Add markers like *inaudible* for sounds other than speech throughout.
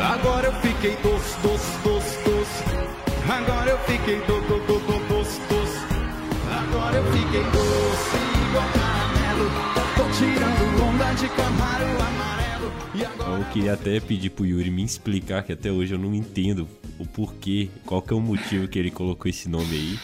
Agora eu fiquei doce, doce, doce, doce. Agora eu fiquei do, do, do, do, doce, doce. Agora eu fiquei doce, igual caramelo. Tô tirando onda de camaro amarelo. E agora Eu queria até pedir pro Yuri me explicar, que até hoje eu não entendo o porquê, qual que é o motivo que ele colocou esse nome aí.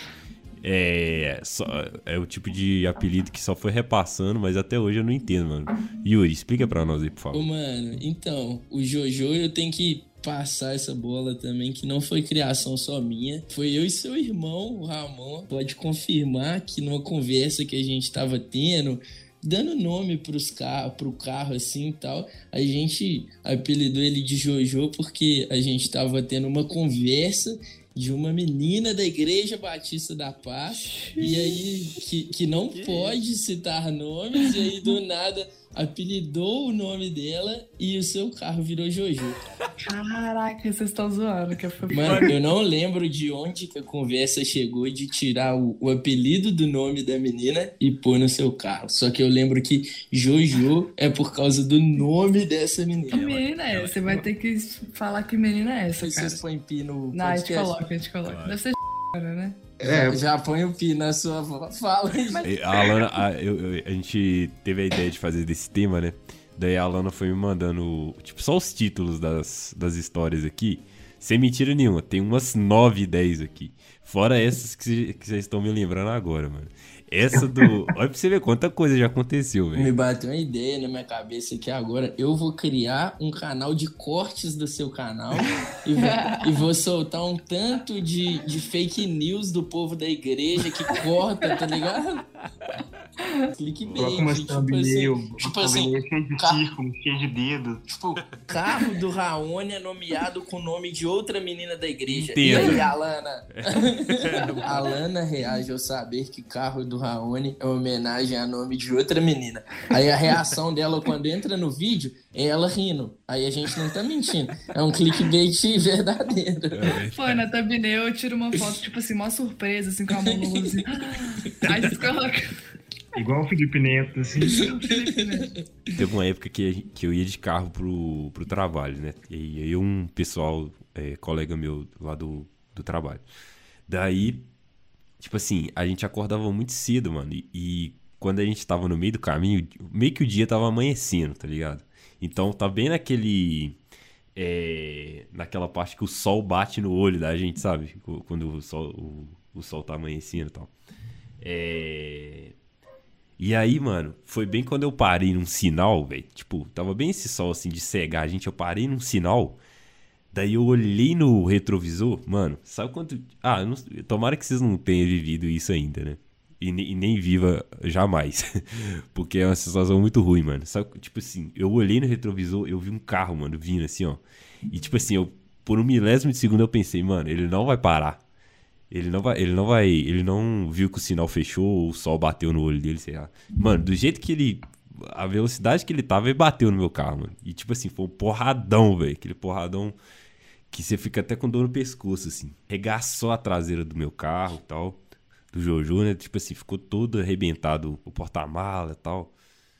É, só- é o tipo de apelido que só foi repassando, mas até hoje eu não entendo, mano. Yuri, explica pra nós aí, por Ô, favor. mano, então, o Jojo eu tenho que passar essa bola também, que não foi criação só minha. Foi eu e seu irmão, o Ramon. Pode confirmar que numa conversa que a gente tava tendo, dando nome pros car pro carro assim e tal, a gente apelidou ele de Jojo porque a gente tava tendo uma conversa de uma menina da Igreja Batista da Paz, e aí que, que não pode citar nomes, e aí do nada apelidou o nome dela e o seu carro virou Jojo. Caraca, vocês estão zoando. Que foi Mano, eu não lembro de onde que a conversa chegou de tirar o, o apelido do nome da menina e pôr no seu carro. Só que eu lembro que Jojo é por causa do nome dessa Que menina. menina é essa? Você vai ter que falar que menina é essa, cara. Vocês põem pi no Não, a gente podcast? coloca, a gente coloca. Deve ser *laughs* né? É, Já põe o pi na sua fala. E A Alana, a, eu- eu- a gente teve a ideia de fazer desse tema, né? Daí a Alana foi me mandando, tipo, só os títulos das, das histórias aqui. Sem mentira nenhuma, tem umas 9, 10 aqui. Fora essas que vocês estão me lembrando agora, mano. Essa do. Olha pra você ver quanta coisa já aconteceu, Me velho. bateu uma ideia na minha cabeça que agora eu vou criar um canal de cortes do seu canal e vou, e vou soltar um tanto de, de fake news do povo da igreja que corta, tá ligado? Clickbait, tipo thumbnail, assim, tipo assim, cheia de círculo, cheia de dedo. tipo, carro do Raoni é nomeado com o nome de outra menina da igreja. Entendo. E aí, Alana? *laughs* Alana reage ao saber que carro do Raoni é uma homenagem a nome de outra menina. Aí a reação dela quando entra no vídeo é ela rindo. Aí a gente não tá mentindo. É um clickbait verdadeiro. Foi, na thumbnail eu tiro uma foto, tipo assim, mó surpresa, assim, com a mão no rosto, assim. Aí vocês colocam. Igual o Felipe Neto, assim. Teve uma época que, que eu ia de carro pro, pro trabalho, né? E aí um pessoal, é, colega meu lá do, do trabalho. Daí, tipo assim, a gente acordava muito cedo, mano. E, e quando a gente tava no meio do caminho, meio que o dia tava amanhecendo, tá ligado? Então tá bem naquele. é, naquela parte que o sol bate no olho da gente, sabe? Qu- Quando o sol, o, o sol tá amanhecendo e tal. É. E aí, mano, foi bem quando eu parei num sinal, velho. Tipo, tava bem esse sol assim de cegar a gente. Eu parei num sinal. Daí eu olhei no retrovisor, mano, sabe quanto. Ah, não- tomara que vocês não tenham vivido isso ainda, né? E, e nem viva jamais. *laughs* Porque é uma sensação muito ruim, mano. Sabe, tipo assim, eu olhei no retrovisor, eu vi um carro, mano, vindo assim, ó. E tipo assim, eu, por um milésimo de segundo eu pensei, mano, ele não vai parar. Ele não vai, ele não vai, ele não viu que o sinal fechou ou o sol bateu no olho dele, sei lá. Mano, do jeito que ele a velocidade que ele tava, ele bateu no meu carro, mano. E tipo assim, foi um porradão, velho, aquele porradão que você fica até com dor no pescoço assim. Regaçou a traseira do meu carro, e tal, do Jojo, né? Tipo assim, ficou todo arrebentado o porta-mala e tal.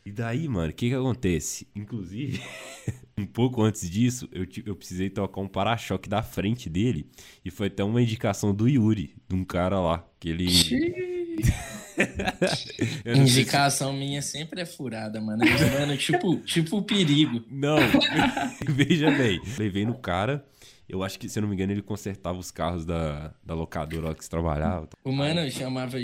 E daí, mano, o que que acontece? Inclusive, *laughs* um pouco antes disso, eu, eu precisei trocar um para-choque da frente dele. E foi até uma indicação do Yuri, de um cara lá, que ele... *laughs* Sei se- Indicação minha sempre é furada, mano. Mano, tipo, tipo o perigo. Não, *laughs* veja bem. Levei no cara, eu acho que, se eu não me engano, ele consertava os carros da, da locadora lá que você trabalhava. O mano chamava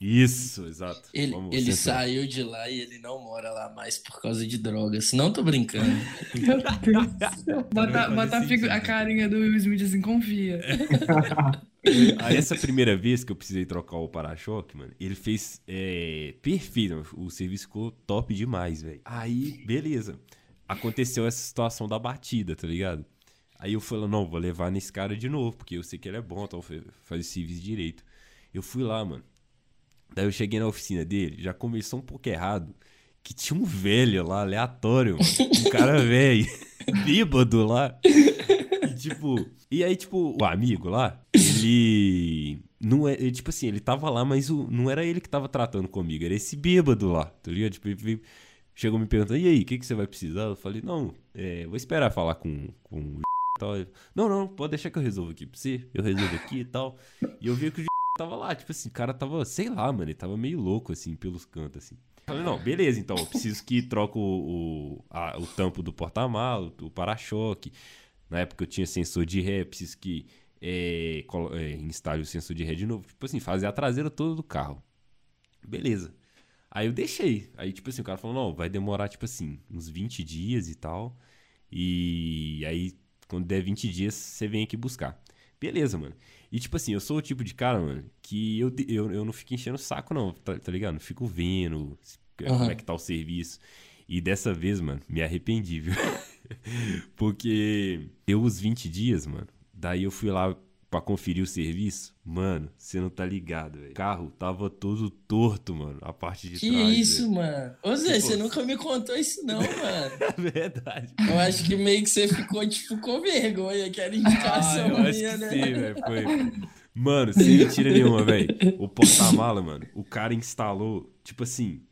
Isso, exato. Ele, Vamos ele saiu de lá e ele não mora lá mais por causa de drogas. Não tô brincando. Meu Deus do céu. Bota, bota a, figu- a carinha do Will Smith assim, confia. *laughs* Aí essa primeira vez que eu precisei trocar o para-choque, mano, ele fez é, perfeito. O serviço ficou top demais, velho. Aí, beleza. Aconteceu essa situação da batida, tá ligado? Aí eu falei, não, vou levar nesse cara de novo, porque eu sei que ele é bom, então fa- faz esse serviço direito. Eu fui lá, mano. Daí eu cheguei na oficina dele, já começou um pouco errado. Que tinha um velho lá, aleatório, mano. Um cara *laughs* velho, *laughs* bêbado lá. E tipo, e aí, tipo, o amigo lá, ele. não é, ele, tipo assim, ele tava lá, mas o, não era ele que tava tratando comigo, era esse bêbado lá, tá ligado? Tipo, ele chegou me perguntando, e aí, o que, que você vai precisar? Eu falei, não, é, vou esperar falar com, com o tal. Ele, Não, não, pode deixar que eu resolvo aqui pra você, eu resolvo aqui e tal. E eu vi que o *laughs* tava lá, tipo assim, o cara tava, sei lá, mano, ele tava meio louco, assim, pelos cantos, assim. Falei, não, beleza, então, eu preciso que troque o, o, a- o tampo do porta-malas, o para-choque. Na época eu tinha sensor de ré, preciso que é, é, instale o sensor de ré de novo. Tipo assim, fazer a traseira toda do carro. Beleza. Aí eu deixei. Aí, tipo assim, o cara falou, não, vai demorar, tipo assim, uns 20 dias e tal. E aí, quando der 20 dias, você vem aqui buscar. Beleza, mano. E tipo assim, eu sou o tipo de cara, mano, que eu, eu, eu não fico enchendo o saco, não, tá, tá ligado? Não fico vendo se- como é que tá o serviço. E dessa vez, mano, me arrependi, viu? *laughs* Porque deu os 20 dias, mano. Daí eu fui lá pra conferir o serviço. Mano, você não tá ligado, velho. O carro tava todo torto, mano. A parte de Que trás. isso, mano? Ô Zé, Tipo- você nunca me contou isso não, mano. velho. *laughs* Verdade. Eu acho que meio que você ficou, tipo, com vergonha, que era Ah, indicação eu acho minha, que né? sim, velho. Foi. Mano, sem mentira nenhuma, velho. O porta-mala, mano, o cara instalou, tipo assim,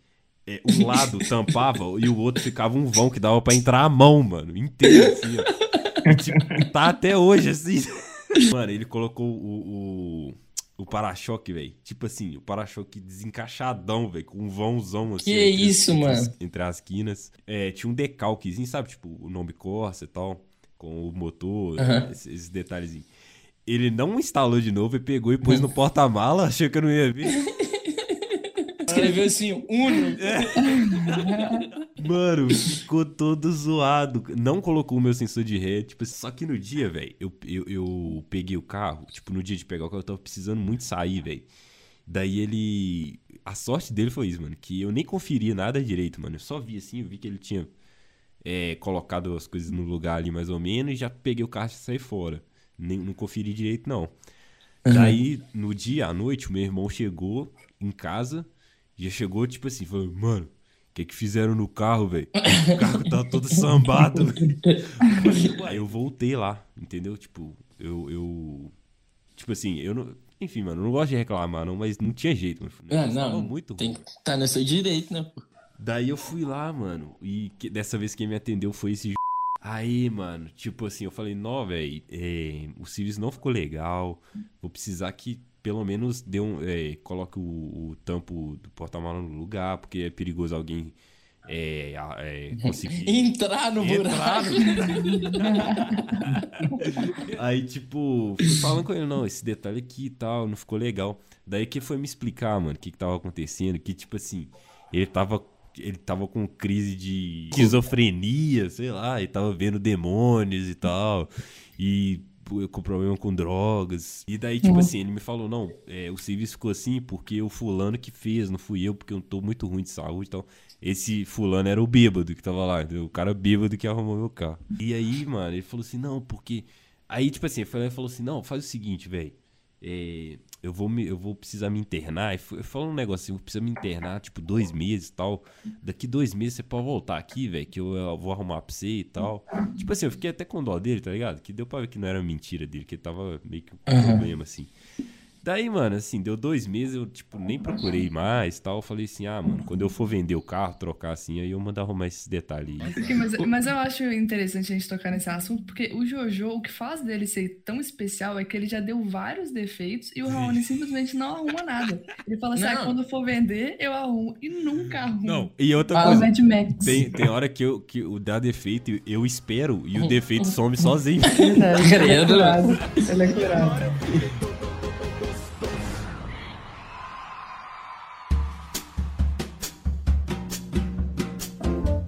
é, um lado tampava e o outro ficava um vão que dava pra entrar a mão, mano, inteiro, assim, ó. E, tipo, tá até hoje, assim. Mano, ele colocou o, o, o para-choque, velho. Tipo assim, o para-choque desencaixadão, velho, com um vãozão, assim. Que entre- isso, entre mano? Entre as quinas. É, tinha um decalquezinho, sabe? Tipo, o nome Corsa e tal, com o motor, Aham. esses, esses detalhezinhos. Ele não instalou de novo e pegou e pôs no *laughs* porta-mala, achou que eu não ia ver. Escreveu assim, Uno. *laughs* Mano, ficou todo zoado. Não colocou o meu sensor de ré. Tipo, só que no dia, velho, eu, eu, eu peguei o carro. Tipo, no dia de pegar o carro, eu tava precisando muito sair, velho. Daí ele. A sorte dele foi isso, mano. Que eu nem conferia nada direito, mano. Eu só vi assim, eu vi que ele tinha é, colocado as coisas no lugar ali mais ou menos e já peguei o carro e saí fora. Nem, não conferi direito, não. Daí, no dia à noite, o meu irmão chegou em casa, já chegou, tipo assim, falou, mano, o que que fizeram no carro, velho? O carro tá todo sambado. Aí eu voltei lá, entendeu? Tipo, eu, eu... Tipo assim, eu não... Enfim, mano, eu não gosto de reclamar, não, mas não tinha jeito, mano. Ah, tava não, muito tem ruim. que tá no seu direito, né, pô? Daí eu fui lá, mano, e que- dessa vez quem me atendeu foi esse Aí, mano, tipo assim, eu falei, não, velho, o serviço não ficou legal, vou precisar que pelo menos dê um, é, coloque o, o tampo do porta-mala no lugar, porque é perigoso alguém é, é, conseguir... *laughs* Entrar no Entrar buraco. *laughs* Aí, tipo, fui falando com ele, não, esse detalhe aqui e tal, não ficou legal. Daí que ele foi me explicar, mano, o que que tava acontecendo, que, tipo assim, ele tava, ele tava com crise de esquizofrenia, sei lá, e tava vendo demônios e tal, e com problema com drogas. E daí, tipo assim, ele me falou, não, é, o serviço ficou assim porque o fulano que fez, não fui eu, porque eu tô muito ruim de saúde e tal. Esse fulano era o bêbado que tava lá, o cara bêbado que arrumou meu carro. E aí, mano, ele falou assim, não, porque... Aí, tipo assim, ele falou- ele falou assim, não, faz o seguinte, velho. é, eu, vou me, eu vou precisar me internar. E falou um negócio assim, eu preciso me internar, tipo, dois meses e tal. Daqui dois meses você pode voltar aqui, velho, que eu, eu vou arrumar pra você e tal. Tipo assim, eu fiquei até com dó dele, tá ligado? Que deu pra ver que não era mentira dele, que ele tava meio que com problema, assim. Daí, mano, assim, deu dois meses, eu, tipo, nem procurei mais tal. Eu falei assim, ah, mano, quando eu for vender o carro, trocar assim, aí eu mando arrumar esses detalhes aí. Mas, mas eu acho interessante a gente tocar nesse assunto, porque o Jojo, o que faz dele ser tão especial é que ele já deu vários defeitos e o Raoni simplesmente não arruma nada. Ele fala assim: ah, Não. quando eu for vender, eu arrumo. E nunca arruma. Não, e outra coisa, tem, tem hora que, eu, que o dá defeito, eu espero e o defeito some sozinho. Verdade, *laughs* ele é curado. Ele é curado. *laughs*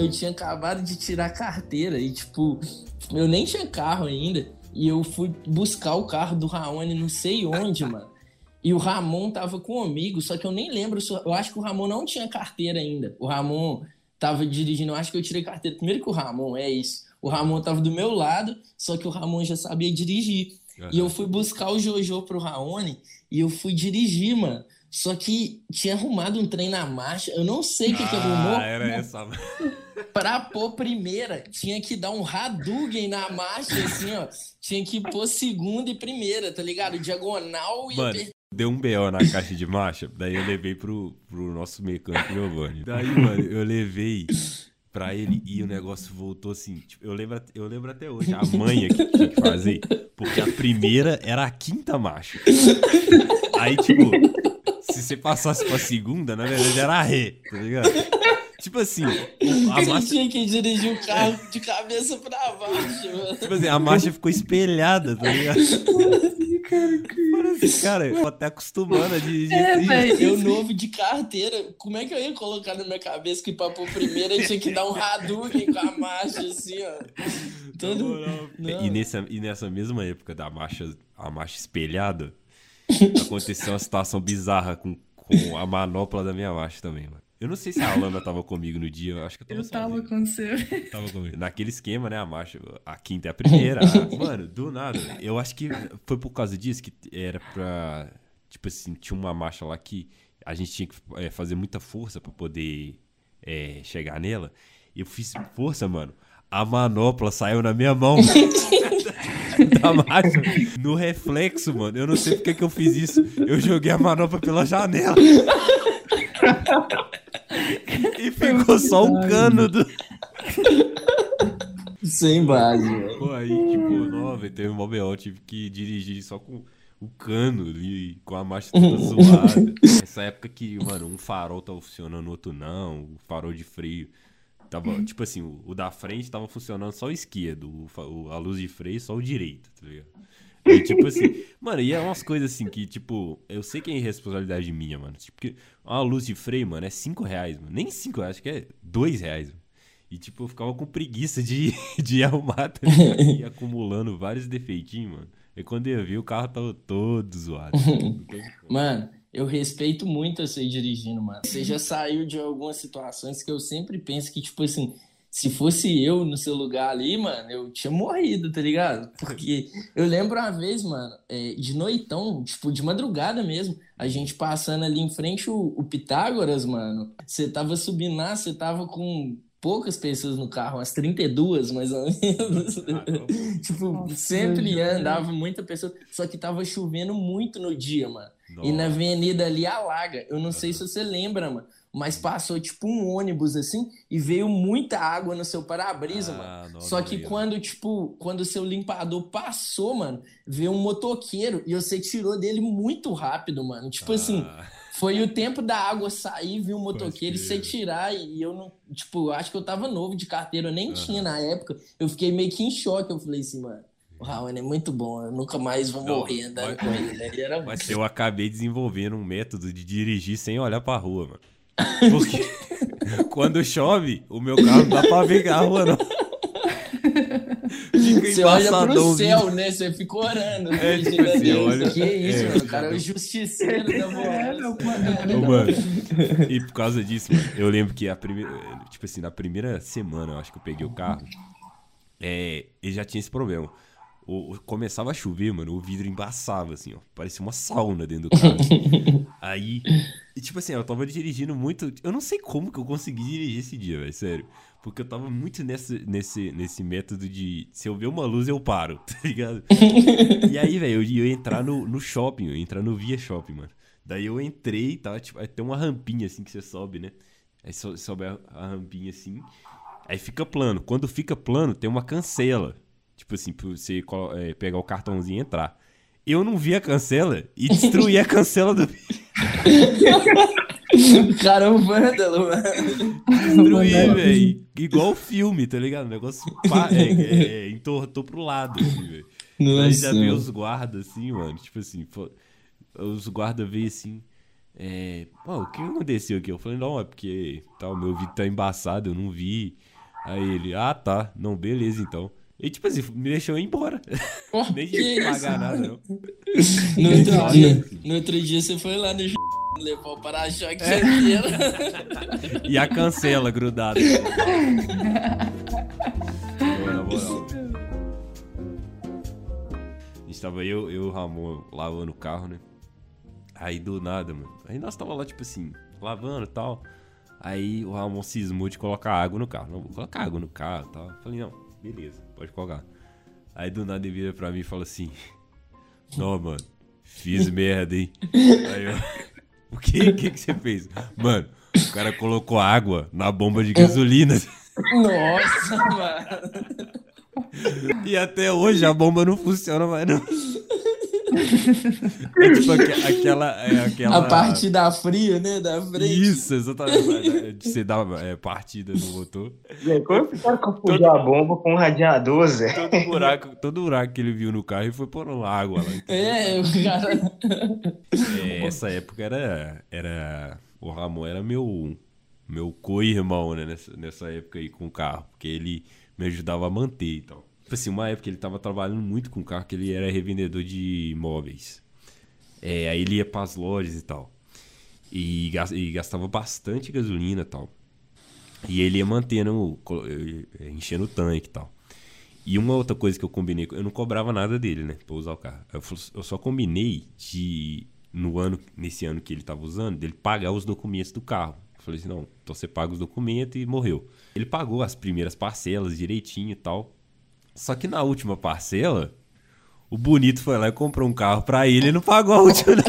Eu tinha acabado de tirar a carteira e, tipo, eu nem tinha carro ainda. E eu fui buscar o carro do Raoni não sei onde, mano. E o Ramon tava comigo, só que eu nem lembro. Eu acho que o Ramon não tinha carteira ainda. O Ramon tava dirigindo, eu acho que eu tirei carteira primeiro que o Ramon, é isso. O Ramon tava do meu lado, só que o Ramon já sabia dirigir. E eu fui buscar o Jojo pro Raoni e eu fui dirigir, mano. Só que tinha arrumado um trem na marcha. Eu não sei o que, que arrumou. Ah, era essa. *laughs* Pra pôr primeira, tinha que dar um Hadouken na marcha, assim, ó. Tinha que pôr segunda e primeira, tá ligado? Diagonal e Mano, apertar Deu um BO na caixa de marcha, daí eu levei pro, pro nosso mecânico Giovanni. Daí, mano, eu levei pra ele e o negócio voltou assim. Tipo, eu, lembro, eu lembro até hoje a manha que tinha que fazer, porque a primeira era a quinta marcha. Aí, tipo, se você passasse pra segunda, na verdade era a ré, tá ligado? Tipo assim, a Você marcha, tinha que dirigir o carro de cabeça pra baixo, mano. tipo assim, a marcha ficou espelhada, tá ligado? Parece, cara, eu tô até acostumando a dirigir É, assim. velho. Eu novo de carteira, como é que eu ia colocar na minha cabeça que pra pôr primeiro eu tinha que dar um Hadouken com a marcha assim, ó. Todo... Não. E nessa, e nessa mesma época da marcha, a marcha espelhada, aconteceu uma situação bizarra com, com a manopla da minha marcha também, mano. Eu não sei se a Alana tava comigo no dia, eu acho que eu tava Eu tava sozinho. com você. Tava comigo. Naquele esquema, né? A marcha, a quinta é a primeira. a- *laughs* mano, do nada. Eu acho que foi por causa disso que era pra. Tipo assim, tinha uma marcha lá que a gente tinha que é, fazer muita força pra poder é, chegar nela. E eu fiz força, mano. A manopla saiu na minha mão. *laughs* da marcha. No reflexo, mano. Eu não sei porque que eu fiz isso. Eu joguei a manopla pela janela. e ficou só o cano do. Sem base, velho. Pô, aí, tipo, não, velho, teve um BO, tive que dirigir só com o cano ali, com a marcha toda *laughs* zoada. Essa época que, mano, um farol tava funcionando, o outro não, o farol de freio. Tava, tipo assim, o, o da frente tava funcionando só o esquerdo, o, a luz de freio só o direito, tá ligado? E, tipo assim, *laughs* mano, e é umas coisas assim que, tipo, eu sei que é irresponsabilidade minha, mano. Tipo, porque uma luz de freio, mano, é 5 reais, mano. Nem 5 reais, acho que é 2 reais, mano. E, tipo, eu ficava com preguiça de, *laughs* de arrumar, tá ligado? E acumulando vários defeitinhos, mano. E quando eu vi, o carro tava todo zoado. *laughs* Mano, eu respeito muito você dirigindo, mano. Você já saiu de algumas situações que eu sempre penso que, tipo assim, se fosse eu no seu lugar ali, mano, eu tinha morrido, tá ligado? Porque eu lembro uma vez, mano, é, de noitão, tipo, de madrugada mesmo, a gente passando ali em frente o, o Pitágoras, mano. Você tava subindo lá, você tava com poucas pessoas no carro, umas 32 mais ou menos. *laughs* *laughs* tipo, Nossa, sempre andava muita pessoa, só que tava chovendo muito no dia, mano. E na Nossa. avenida ali alaga. Eu não sei se você lembra, mano. Mas passou tipo um ônibus assim e veio muita água no seu para-brisa, Ah, mano. não, Só não que quando, tipo, quando o seu limpador passou, mano, veio um motoqueiro e você tirou dele muito rápido, mano. Tipo assim, Ah, foi o tempo da água sair, viu o motoqueiro e Pode crer. tirar. E eu não, tipo, eu acho que eu tava novo de carteira, eu nem tinha na época. Eu fiquei meio que em choque. Eu falei assim, mano, o Raul é muito bom, eu nunca mais vou Não, morrer andando mas- com ele, né? Ele era Mas eu acabei desenvolvendo um método de dirigir sem olhar pra rua, mano. *laughs* Porque *laughs* quando chove, o meu carro não dá pra ver a rua, não. Fica Você olha pro céu, né? Você fica orando. É, né? tipo assim, eu olho- Que isso, é, mano? O cara é o justiceiro da É, voz. meu Ô, mano, e por causa disso, mano, eu lembro que a primeira. Tipo assim, na primeira semana, eu acho que eu peguei o carro, é, ele já tinha esse problema. O, começava a chover, mano, o vidro embaçava, assim, ó. Parecia uma sauna dentro do carro. *laughs* Aí, e, tipo assim, eu tava dirigindo muito. Eu não sei como que eu consegui dirigir esse dia, velho, sério. Porque eu tava muito nessa, nesse, nesse método de se eu ver uma luz, eu paro, *laughs* tá ligado? E aí, velho, eu ia entrar no, no shopping, eu ia entrar no Via Shopping, mano. Daí eu entrei, tava, tipo, aí tem uma rampinha assim que você sobe, né? Aí so- sobe a, a rampinha assim. Aí fica plano. Quando fica plano, tem uma cancela. Tipo assim, pra você é, pegar o cartãozinho e entrar. Eu não vi a cancela e destruí a cancela do. *laughs* Cara é um vândalo, mano. Destruí, velho. Igual o filme, tá ligado? O negócio pá, é, é, é, entortou pro lado, assim, velho. Aí já veio os guardas, assim, mano. Tipo assim, os guardas veio assim. É. Pô, o que aconteceu aqui? Eu falei, não, é porque tá, o meu vídeo tá embaçado, eu não vi. Aí ele, ah, tá. Não, beleza então. E tipo assim, me deixou ir embora. *laughs* Ó, Nem isso? pagar nada, não. No outro, dia, no outro dia você foi lá no levar o para-choque inteiro. E a cancela grudada. *laughs* Pô, na moral. Estava eu, eu e o Ramon lavando o carro, né? Aí do nada, mano. Aí nós tava lá, tipo assim, lavando e tal. Aí o Ramon cismou de colocar água no carro. Não, vou colocar água no carro e tal. Falei, não, beleza, pode colocar. Aí do nada ele vira pra mim e fala assim: Não, mano, Fiz *laughs* merda, hein? Aí eu, o que, que que você fez? Mano, o cara colocou água na bomba de gasolina Nossa, mano. *laughs* e até hoje a bomba não funciona mais não. *laughs* É tipo aque- aquela, é aquela... A parte da fria, né? Da frente. Isso, exatamente. De você dar é, partida no motor. Zé, como que o cara confundiu a bomba com um radiador, Zé? Todo buraco, todo buraco que ele viu no carro e foi pôr no água lá. É, o cara. É, essa época era, era. O Ramon era meu, meu co-irmão, né? Nessa, nessa época aí com o carro. Porque ele me ajudava a manter e tal. Tipo assim, uma época ele tava trabalhando muito com o carro, que ele era revendedor de imóveis. É, aí ele ia pras lojas e tal. E, gas- gastava bastante gasolina e tal. E ele ia mantendo, eh, enchendo o tanque e tal. E uma outra coisa que eu combinei, eu não cobrava nada dele, né, pra usar o carro. Eu só combinei de, no ano, nesse ano que ele tava usando, dele pagar os documentos do carro. Eu falei assim, não, então você paga os documentos e morreu. Ele pagou as primeiras parcelas direitinho e tal. Só que na última parcela, o bonito foi lá e comprou um carro pra ele e não pagou a última. *laughs*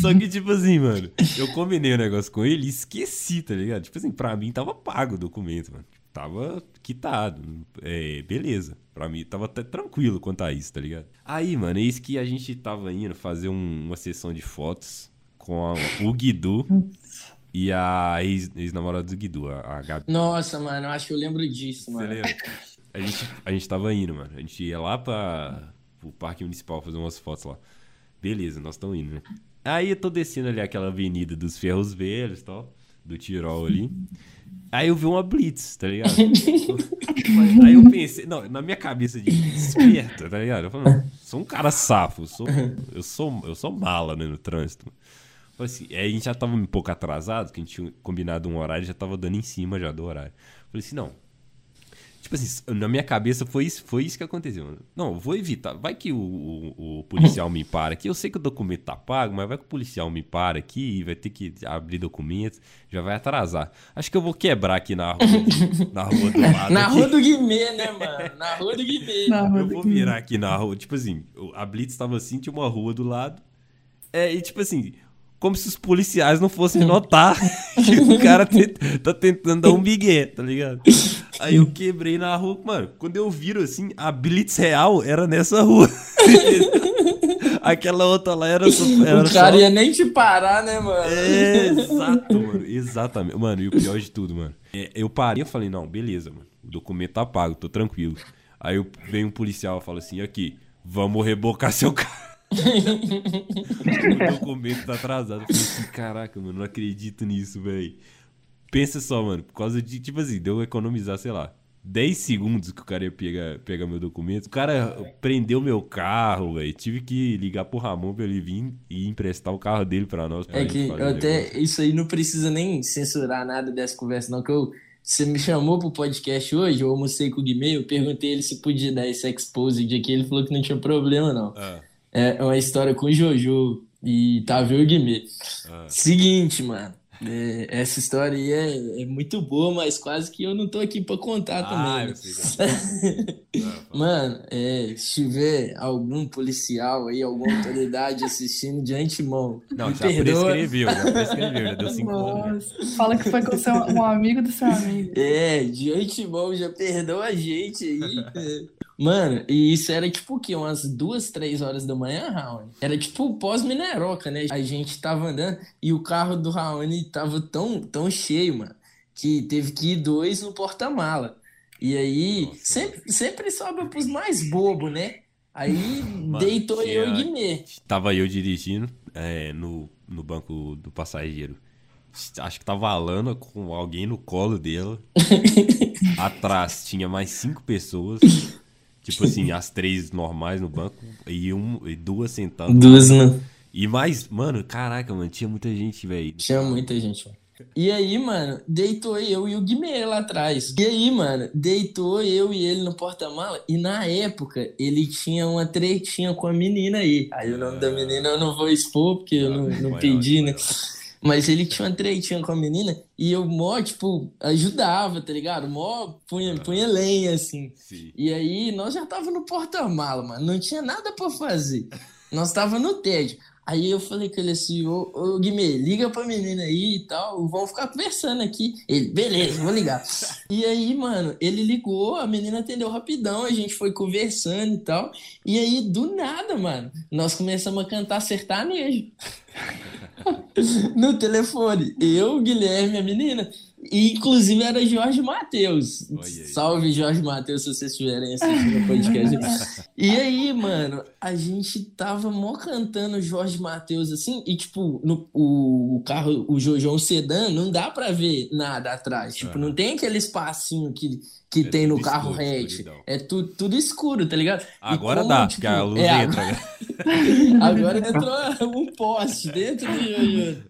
Só que, tipo assim, mano, eu combinei o negócio com ele e esqueci, tá ligado? Tipo assim, pra mim tava pago o documento, mano. Tava quitado. É, beleza. Pra mim tava até tranquilo quanto a isso, tá ligado? Aí, mano, eis que a gente tava indo fazer um- uma sessão de fotos com a- o Guidu e a ex- ex-namorada do Guidu, a, Gabi. Nossa, mano, eu acho que eu lembro disso, mano. A gente, a gente tava indo, mano. A gente ia lá pra, pro Parque Municipal fazer umas fotos lá. Beleza, nós estamos indo, né? Aí eu tô descendo ali aquela avenida dos Ferros Velhos e tal, do Tirol ali. Aí eu vi uma Blitz, tá ligado? *laughs* Aí eu pensei, não, na minha cabeça de esperta, tá ligado? Eu falei, não, sou um cara safo, eu sou, eu sou, eu sou mala, né, no trânsito. Falei assim, aí a gente já tava um pouco atrasado, que a gente tinha combinado um horário, já tava dando em cima já do horário. Falei assim, não, Tipo assim, na minha cabeça foi isso, foi isso que aconteceu. mano. Não, vou evitar. Vai que o, o- o policial me para aqui. Eu sei que o documento tá pago, mas vai que o policial me para aqui e vai ter que abrir documentos. Já vai atrasar. Acho que eu vou quebrar aqui na rua, na rua do lado. Na aqui. rua do Guimê, né, mano? Na rua do Guimê. Na rua Eu do vou Guimê. virar aqui na rua. Tipo assim, a Blitz tava assim, tinha uma rua do lado. É, e tipo assim, como se os policiais não fossem notar *laughs* que o cara te- tá tentando dar um bigué, tá ligado? Aí eu quebrei na rua. Mano, quando eu viro assim, a Blitz real era nessa rua. *laughs* Aquela outra lá era só. Era O cara só... ia nem te parar, né, mano? É, exato, *laughs* mano. Exatamente. Mano, e o pior de tudo, mano. é, eu parei e falei, não, beleza, mano. O documento tá pago, tô tranquilo. Aí vem um policial e fala assim, aqui, vamos rebocar seu carro. O documento tá atrasado. Eu falei assim, caraca, mano, não acredito nisso, velho. Pensa só, mano, por causa de, tipo assim, deu economizar, sei lá, 10 segundos que o cara ia pegar, pegar meu documento. O cara prendeu meu carro, velho. Tive que ligar pro Ramon pra ele vir e emprestar o carro dele pra nós. pra É que eu até. Isso aí não precisa nem censurar nada dessa conversa, não. Que eu. Você me chamou pro podcast hoje, eu almocei com o Guimê, eu perguntei ele se podia dar esse exposed aqui, ele falou que não tinha problema, não. Ah, É uma história com o Jojo e Tava eu e o Guimê. ah. Seguinte, mano. é, essa história aí é, é muito boa, mas quase que eu não tô aqui pra contar Ah, também. né? sei. *laughs* Ah. Mano, é, se tiver algum policial aí, alguma autoridade assistindo de antemão, Não, me já perdoa. prescreveu, já prescreveu, já deu 5 anos. Nossa, fala que foi com seu, um amigo do seu amigo. É, de antemão, já perdoa a gente aí. *laughs* Mano, e isso era tipo o quê? Umas duas, três horas da manhã, Raoni? Era tipo pós-mineroca, né? A gente tava andando e o carro do Raoni tava tão, tão cheio, mano, que teve que ir dois no porta-mala. E aí, Nossa, sempre, sempre sobra pros mais bobos, né? Aí Mano, deitou eu tinha- e Guimê. Tava eu dirigindo é, no, no banco do passageiro. Acho que tava a Lana com alguém no colo dela. *laughs* Atrás tinha mais cinco pessoas. Tipo assim, as três normais no banco e, um, e duas sentadas. Duas não. E mais, mano, caraca, mano, tinha muita gente, velho. Tinha muita gente, mano. E aí, mano, deitou eu e o Guimê lá atrás. E aí, mano, deitou eu e ele no porta-mala. E na época, ele tinha uma tretinha com a menina aí. Aí o nome da menina eu não vou expor, porque eu não, não pedi, né? Mas ele tinha uma tretinha com a menina e eu mó, tipo, ajudava, tá ligado? Mó punha, punha lenha, assim. Sim. E aí, nós já tava no porta-mala, mano. Não tinha nada pra fazer. Nós tava no tédio. Aí eu falei com ele assim, ô, ô Guimê, liga pra menina aí e tal, vamos ficar conversando aqui. Ele, beleza, vou ligar. *laughs* e aí, mano, ele ligou, a menina atendeu rapidão, a gente foi conversando e tal. E aí, do nada, mano, nós começamos a cantar sertanejo. *laughs* *laughs* no telefone. Eu, Guilherme, a menina. E, inclusive era Jorge Matheus. Salve, Jorge Matheus, se vocês estiverem assistindo o podcast. *laughs* e aí, mano, a gente tava mó cantando Jorge Matheus assim, e tipo, no, o, o carro, o Jojão Sedan, não dá pra ver nada atrás. Tipo, não tem aquele espacinho que, que é tem no carro hatch. É tu, tudo escuro, tá ligado? Agora como, dá, tipo, porque a luz é, entra. Né? *laughs* Agora entrou um poste dentro do Jojo.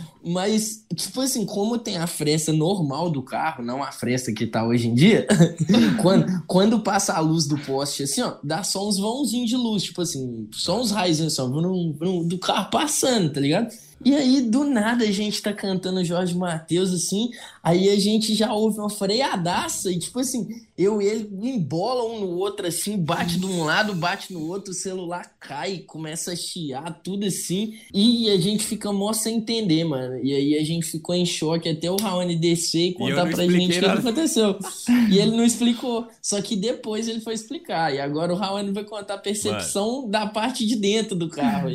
*laughs* Mas, tipo assim, como tem a fresta normal do carro, não a fresta que tá hoje em dia, *laughs* quando, quando passa a luz do poste, assim, ó, dá só uns vãozinhos de luz, tipo assim, só uns raios assim, ó, do carro passando, tá ligado? E aí, do nada, a gente tá cantando Jorge Matheus, assim, aí a gente já ouve uma freadaça, e tipo assim, eu e ele embola um no outro, assim, bate de um lado, bate no outro, o celular cai, começa a chiar, tudo assim, e a gente fica mó sem entender, mano. E aí a gente ficou em choque até o Raoni descer e contar e pra gente o que aconteceu. *laughs* E ele não explicou, só que depois ele foi explicar, e agora o Raoni vai contar a percepção mano. da parte de dentro do carro.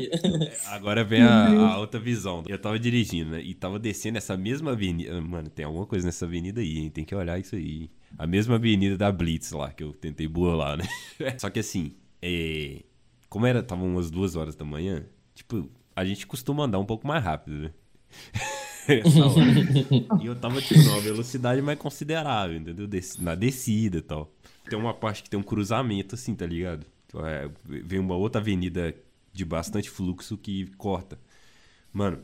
agora vem a, a outra visão visão. Eu tava dirigindo, né? E tava descendo essa mesma avenida. Mano, tem alguma coisa nessa avenida aí, hein? Tem que olhar isso aí. A mesma avenida da Blitz lá, que eu tentei burlar, né? *laughs* Só que assim, é... como era, tava umas duas horas da manhã, tipo, a gente costuma andar um pouco mais rápido, né? *laughs* e eu tava, tipo, numa velocidade mais considerável, entendeu? Na descida e tal. Tem uma parte que tem um cruzamento, assim, tá ligado? É, vem uma outra avenida de bastante fluxo que corta. Mano,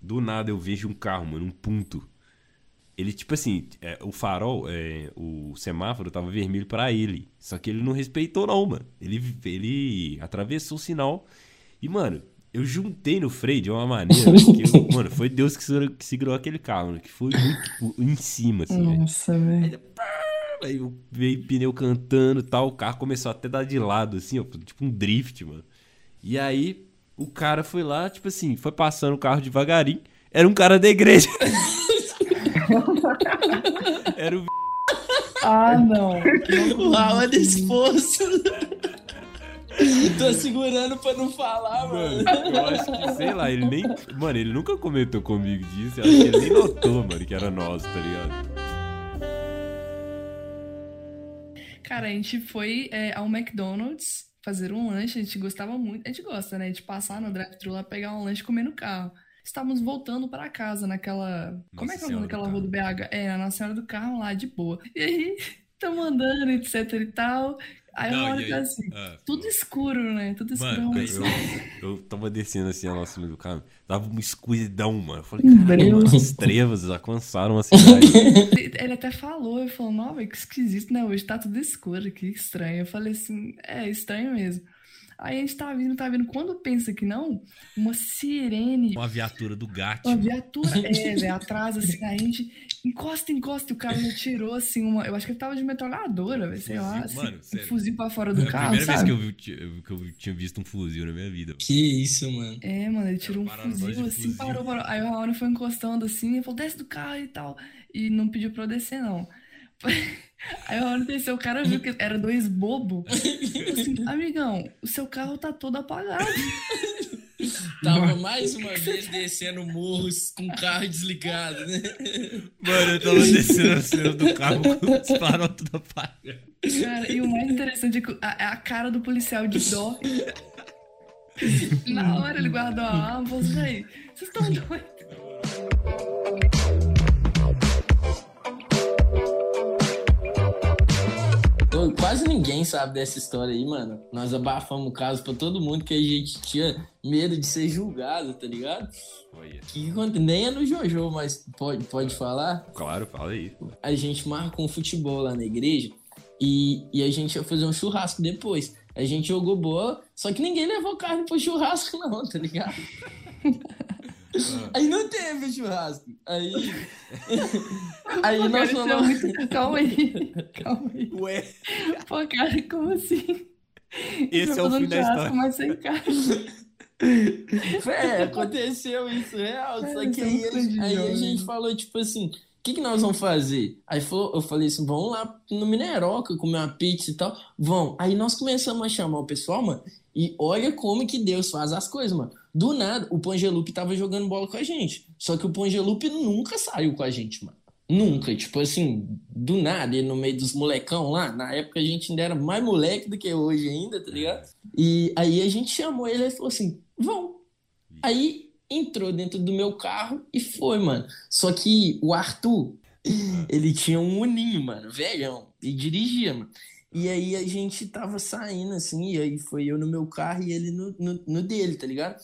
do nada eu vejo um carro, mano, um ponto. Ele, tipo assim, é, o farol, é, o semáforo tava vermelho para ele. Só que ele não respeitou, não, mano. Ele, ele atravessou o sinal. E, mano, eu juntei no freio de uma maneira que, eu, *laughs* mano, foi Deus que, que segurou aquele carro, mano, que foi muito em cima, assim, Nossa, velho. Aí veio pneu cantando e tal, o carro começou até a dar de lado, assim, ó, tipo um drift, mano. E aí, o cara foi lá, tipo assim, foi passando o carro devagarinho. Era um cara da igreja. *laughs* Era o. Ah, não. O Howard exposto. Tô segurando pra não falar, mano. mano. Eu acho que, sei lá, ele nem. Mano, ele nunca comentou comigo disso. Eu acho que ele nem notou, mano, que era nosso, tá ligado? Cara, a gente foi é, ao McDonald's fazer um lanche, a gente gostava muito, a gente gosta, né, de passar no drive-thru lá, pegar um lanche e comer no carro. Estávamos voltando para casa naquela. Nossa como é que é o nome daquela rua do BH? É, na Nossa Senhora do Carro lá, de boa. E aí, *laughs* estamos andando, etc e tal. Aí uma hora tá assim, ah, tudo escuro, né? Tudo escuro. Mano, eu, eu tava descendo assim a nossa do carro, tava uma escuridão, mano. Eu falei, caramba, as trevas alcançaram a cidade. *laughs* Ele até falou, ele falou, não, que esquisito, né? Hoje tá tudo escuro aqui, estranho. Eu falei assim, é estranho mesmo. Aí a gente tá vindo, tá vindo. Quando pensa que não, uma sirene. Uma viatura do gato. Uma viatura, *laughs* é, velho, atrás, assim, a gente encosta, encosta. E o cara me tirou, assim, uma. Eu acho que ele tava de metralhadora, velho, sei lá. Assim, mano, um fuzil pra fora do é carro. A primeira sabe? vez que eu, vi, que eu tinha visto um fuzil na minha vida. Que isso, mano. É, mano, ele tirou um fuzil, assim, fuzil. parou, parou. Aí o Raoni foi encostando assim, e falou, desce do carro e tal. E não pediu pra eu descer, não. *laughs* Aí a hora desceu, o cara viu que era dois bobos. *laughs* Assim, amigão, o seu carro tá todo apagado. *laughs* Tava mais uma vez descendo morros com o carro desligado, né? Mano, eu tava descendo a cena do carro com os farol tudo apagado. Cara, e o mais interessante é que a, a cara do policial de dó. Na hora ele guardou a arma e falou assim: vocês estão doidos? Quase ninguém sabe dessa história aí, mano. Nós abafamos o caso pra todo mundo que a gente tinha medo de ser julgado, tá ligado? Que nem é no Jojo, mas pode, pode falar? Claro, fala aí. A gente marcou um futebol lá na igreja e, e a gente ia fazer um churrasco depois. A gente jogou bola, só que ninguém levou carne pro churrasco, *laughs* não, tá ligado? Ah. Aí não teve churrasco. Aí. *laughs* aí nós falamos. Calma aí. *laughs* Calma aí. Ué. Pô, cara, como assim? Esse é o fim da história. Mas sem cara. *laughs* É, aconteceu isso real. Só que É, aí, é aí a gente falou, tipo assim, que, que nós vamos fazer? Aí falou- eu falei assim, vamos lá no Mineroca comer uma pizza e tal. Vão. Aí nós começamos a chamar o pessoal, mano. E olha como que Deus faz as coisas, mano. Do nada, o Pangelupe tava jogando bola com a gente. Só que o Pangelupe nunca saiu com a gente, mano. Nunca, tipo assim, do nada, no meio dos molecão lá. Na época a gente ainda era mais moleque do que hoje ainda, tá ligado? E aí a gente chamou ele e falou assim: vão. Aí entrou dentro do meu carro e foi, mano. Só que o Arthur, ele tinha um uninho, mano, velhão, e dirigia, mano. E aí a gente tava saindo assim, e aí foi eu no meu carro e ele no, no, no dele, tá ligado?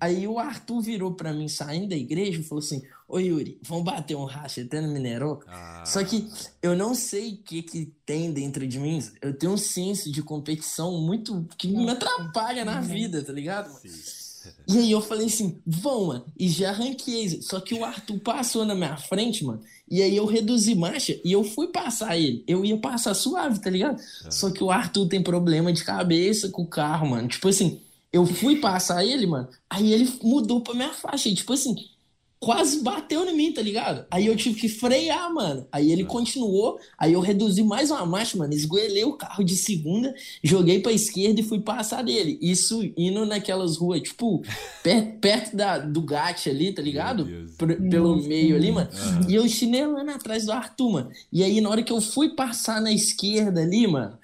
Aí o Arthur virou pra mim saindo da igreja e falou assim: Ô Yuri, vamos bater um racha até no Mineroca? Ah, Só que eu não sei o que que tem dentro de mim. Eu tenho um senso de competição muito que me atrapalha na vida, tá ligado? sim. E aí eu falei assim, vão, mano. E já arranquei. Só que o Arthur passou na minha frente, mano. E aí eu reduzi marcha e eu fui passar ele. Eu ia passar suave, tá ligado? Só que o Arthur tem problema de cabeça com o carro, mano. Tipo assim, eu fui passar ele, mano. Aí ele mudou pra minha faixa. E tipo assim, quase bateu em mim, tá ligado? Aí eu tive que frear, mano. Aí ele continuou, aí eu reduzi mais uma marcha, mano. Esgoelei o carro de segunda, joguei pra esquerda e fui passar dele. Isso indo naquelas ruas, tipo, per- perto da, do GAT ali, tá ligado? Deus. Pelo Nossa. meio ali, mano. Aham. E eu chinelando atrás do Arthur, mano. E aí, na hora que eu fui passar na esquerda ali, mano,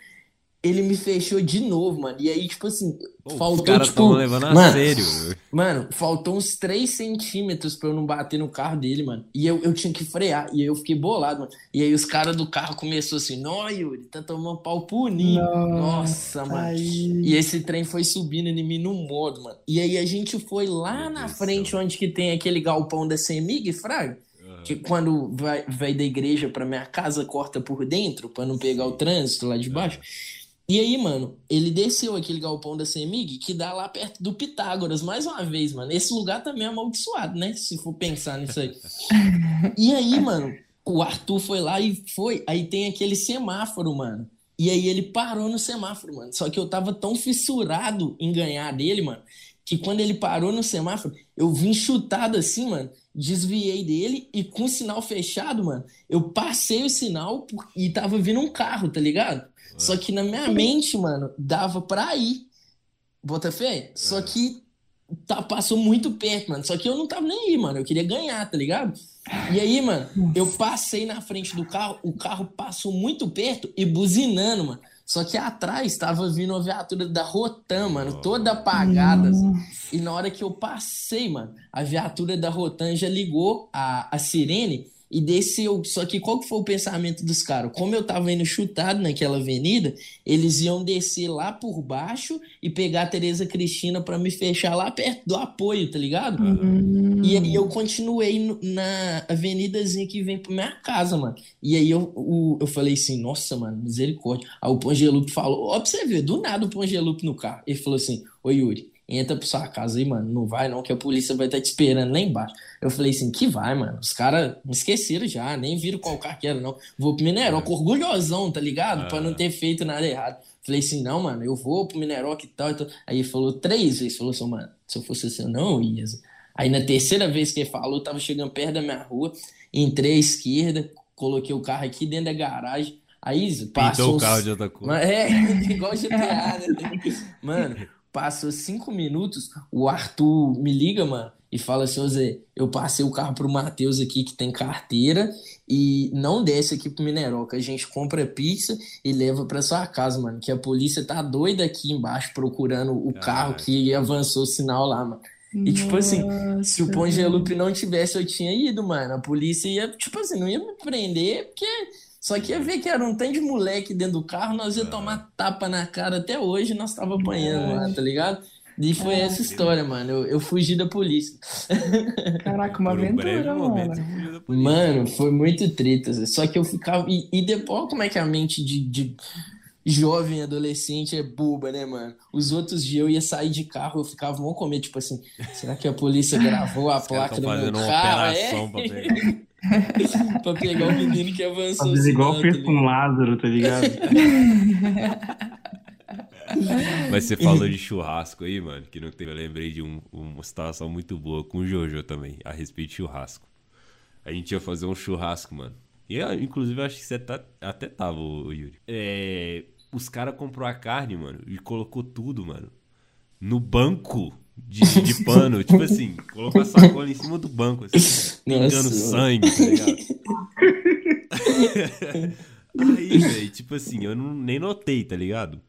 ele me fechou de novo, mano. E aí, tipo assim, Pô, Os faltou, caras tipo... levando a mano, sério. Mano, faltou uns 3 centímetros pra eu não bater no carro dele, mano. E eu, eu tinha que frear. E aí eu fiquei bolado, mano. E aí os caras do carro começaram assim, nó, Yuri, tá tomando pau puninho. Nossa, mano. E esse trem foi subindo em mim no modo, mano. E aí a gente foi lá Meu na Deus frente, céu. onde que tem aquele galpão da Semig, Fraga. Que quando vai, vai da igreja pra minha casa, corta por dentro, pra não pegar o trânsito lá de baixo. E aí, mano, ele desceu aquele galpão da Semig, que dá lá perto do Pitágoras, mais uma vez, mano. Esse lugar também é amaldiçoado, né? Se for pensar nisso aí. *laughs* E aí, mano, o Arthur foi lá e foi. Aí tem aquele semáforo, mano. E aí ele parou no semáforo, mano. Só que eu tava tão fissurado em ganhar dele, mano, que quando ele parou no semáforo, eu vim chutado assim, mano. Desviei dele e com o sinal fechado, mano, eu passei o sinal e tava vindo um carro, tá ligado? Só que na minha mente, mano, dava pra ir. Bota fé? Só que tá, passou muito perto, mano. Só que eu não tava nem aí, mano. Eu queria ganhar, tá ligado? E aí, mano, eu passei na frente do carro, o carro passou muito perto e buzinando, mano. Só que atrás tava vindo a viatura da Rotan, mano, toda apagada. assim. E na hora que eu passei, mano, a viatura da Rotan já ligou a, a sirene e desceu. Só que qual que foi o pensamento dos caras? Como eu tava indo chutado naquela avenida, eles iam descer lá por baixo e pegar a Tereza Cristina pra me fechar lá perto do apoio, tá ligado? E aí eu continuei na avenidazinha que vem pra minha casa, mano. E aí eu, o- eu falei assim, nossa, mano, misericórdia. Aí o Pangelupe falou, ó, pra você ver, do nada o Pangelupe no carro. Ele falou assim, ô Yuri, entra pra sua casa aí, mano. Não vai não, que a polícia vai estar te esperando lá embaixo. Eu falei assim, que vai, mano. Os caras me esqueceram já, nem viram qual carro que era, não. Vou pro Mineroca, orgulhosão, tá ligado? Pra não ter feito nada errado. Falei assim, não, mano, eu vou pro Mineroca e tal. e tal. Aí ele falou três vezes, falou assim, mano, se eu fosse assim, eu não ia. Aí na terceira vez que ele falou, eu tava chegando perto da minha rua, entrei à esquerda, coloquei o carro aqui dentro da garagem. Aí passou. Pintou o carro de outra cor. É, *laughs* igual GTA, né? *laughs* Mano, passou cinco minutos, o Arthur me liga, mano, e fala assim, ô Zé, eu passei o carro pro Matheus aqui que tem carteira e não desce aqui pro Mineroca. A gente compra pizza e leva pra sua casa, mano, que a polícia tá doida aqui embaixo procurando o carro Caraca. que avançou o sinal lá, mano. E tipo assim, se o Pongelupe não tivesse, eu tinha ido, mano. A polícia ia, tipo assim, não ia me prender, porque só que ia ver que era um tanto de moleque dentro do carro, nós ia tomar tapa na cara até hoje, nós tava apanhando lá, tá ligado? E foi essa história, mano. Eu, eu fugi da polícia. *laughs* Caraca, uma Por um aventura, mano. Mano, foi muito treta. Só que eu ficava. E, e depois, como é que a mente de, de jovem adolescente é boba, né, mano? Os outros dias eu ia sair de carro, eu ficava mal com medo, tipo assim, será que a polícia gravou a Os placa do meu carro? É? pra pegar. *laughs* pra pegar o menino que avançou. Fazer igual fez tá com o Lázaro, tá ligado? *laughs* *laughs* Mas você falou de churrasco aí, mano, que não teve. Eu lembrei de um- uma situação muito boa com o Jojo também, a respeito de churrasco. A gente ia fazer um churrasco, mano. E eu, inclusive, eu acho que você tá- até tava, ô Yuri. É, os caras comprou a carne, mano, e colocou tudo, mano, no banco de, de *laughs* pano. tipo assim, colocou a sacola em cima do banco, assim, pingando sangue, tá ligado? *laughs* Aí, velho, tipo assim, eu não, nem notei, tá ligado?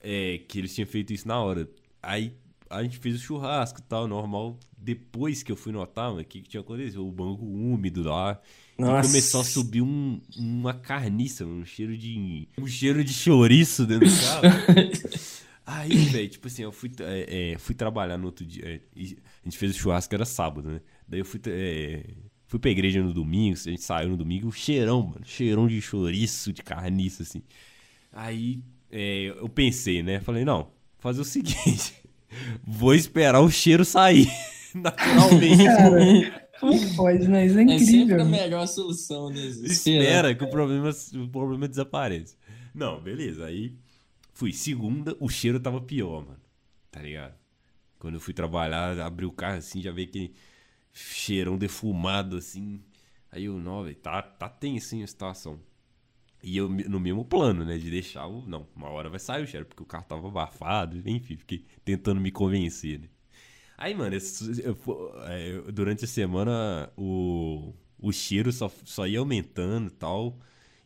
É, que eles tinham feito isso na hora. Aí a gente fez o churrasco e tal, normal. Depois que eu fui notar, o que, que tinha acontecido? O banco úmido lá. Nossa. E começou a subir um- uma carniça, um cheiro de. Um cheiro de chouriço dentro do carro. *laughs* Aí, velho, tipo assim, eu fui, é, é, fui trabalhar no outro dia. é, a gente fez o churrasco, era sábado, né? Daí eu fui, é, fui pra igreja no domingo, a gente saiu no domingo, um cheirão, mano. Cheirão de chouriço, de carniça, assim. Aí é, eu pensei, né? Falei, não, fazer o seguinte. *laughs* Vou esperar o cheiro sair. *laughs* Naturalmente. Cara, pode, né? Isso é É sempre incrível. a melhor solução, né? Espera que o problema, o problema desapareça. Não, beleza. Aí fui. Segunda, o cheiro tava pior, mano. Tá ligado? Quando eu fui trabalhar, abri o carro assim, já veio aquele cheirão defumado assim. Aí eu, não, velho, tá, tá tenso assim a situação. E eu no mesmo plano, né? De deixar o. Não, uma hora vai sair o cheiro, porque o carro tava abafado, enfim, fiquei tentando me convencer, né? Aí, mano, eu fo- é, eu- durante a semana o, o cheiro só, só ia aumentando e tal.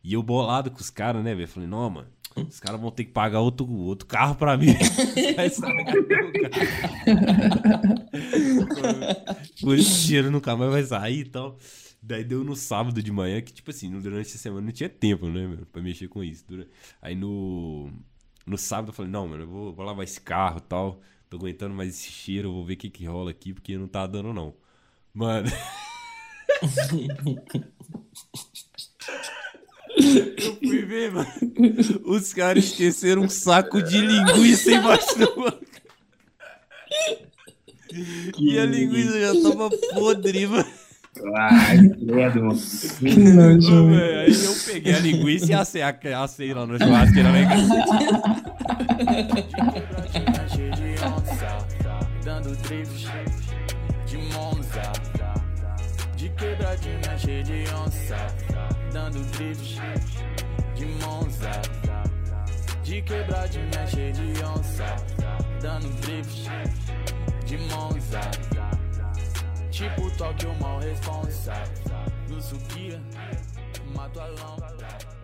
E eu bolado com os caras, né, velho? Falei, não, mano, os caras vão ter que pagar outro, outro carro pra mim. *laughs* *laughs* Por isso o cheiro nunca mais vai sair e tal. Daí deu no sábado de manhã, que, tipo assim, durante a semana não tinha tempo, né, mano, pra mexer com isso. Aí no, no sábado eu falei, não, mano, eu vou, vou lavar esse carro e tal. Tô aguentando mais esse cheiro, vou ver o que que rola aqui, porque não tá dando, não. Mano. *laughs* eu fui ver, mano. Os caras esqueceram um saco de linguiça embaixo do banco. E a linguiça já tava podre, mano. Ai, credo, mano. *laughs* Que nojo. Velho, Aí eu peguei a linguiça e assei, assei lá no em casa. cheio de onça, dando drift de Monza. De quebradinha cheio de onça, dando drift de Monza. De quebradinha cheio de onça, dando drift de Monza. Tipo Tóquio, mal responsa. No Sukia, mato a lão.